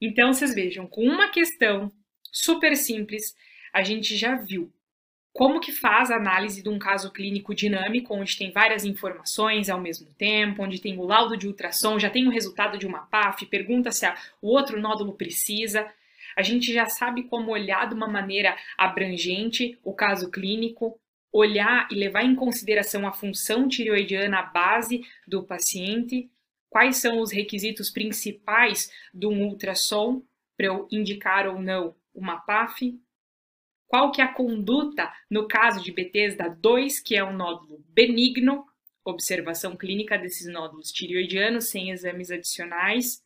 Então, vocês vejam, com uma questão super simples, a gente já viu como que faz a análise de um caso clínico dinâmico, onde tem várias informações ao mesmo tempo, onde tem o laudo de ultrassom, já tem o resultado de uma PAF, pergunta se a, o outro nódulo precisa. A gente já sabe como olhar de uma maneira abrangente o caso clínico, olhar e levar em consideração a função tireoidiana base do paciente, quais são os requisitos principais de um ultrassom para eu indicar ou não uma PAF, qual que é a conduta no caso de Bethesda 2, que é um nódulo benigno, observação clínica desses nódulos tireoidianos sem exames adicionais,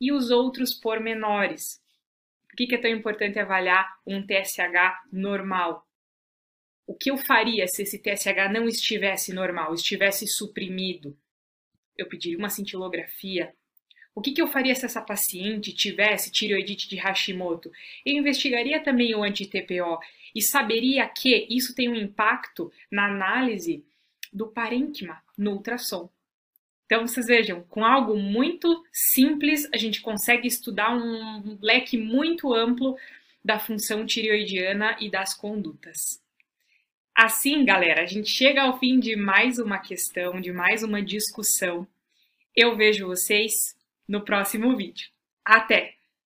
e os outros pormenores. Por que, que é tão importante avaliar um TSH normal? O que eu faria se esse TSH não estivesse normal, estivesse suprimido? Eu pediria uma cintilografia, o que, que, eu faria se essa paciente tivesse tireoidite de Hashimoto? Eu investigaria também o anti-TPO e saberia que isso tem um impacto na análise do parênquima no ultrassom. Então, vocês vejam, com algo muito simples, a gente consegue estudar um leque muito amplo da função tireoidiana e das condutas. Assim, galera, a gente chega ao fim de mais uma questão, de mais uma discussão. Eu vejo vocês no próximo vídeo. Até!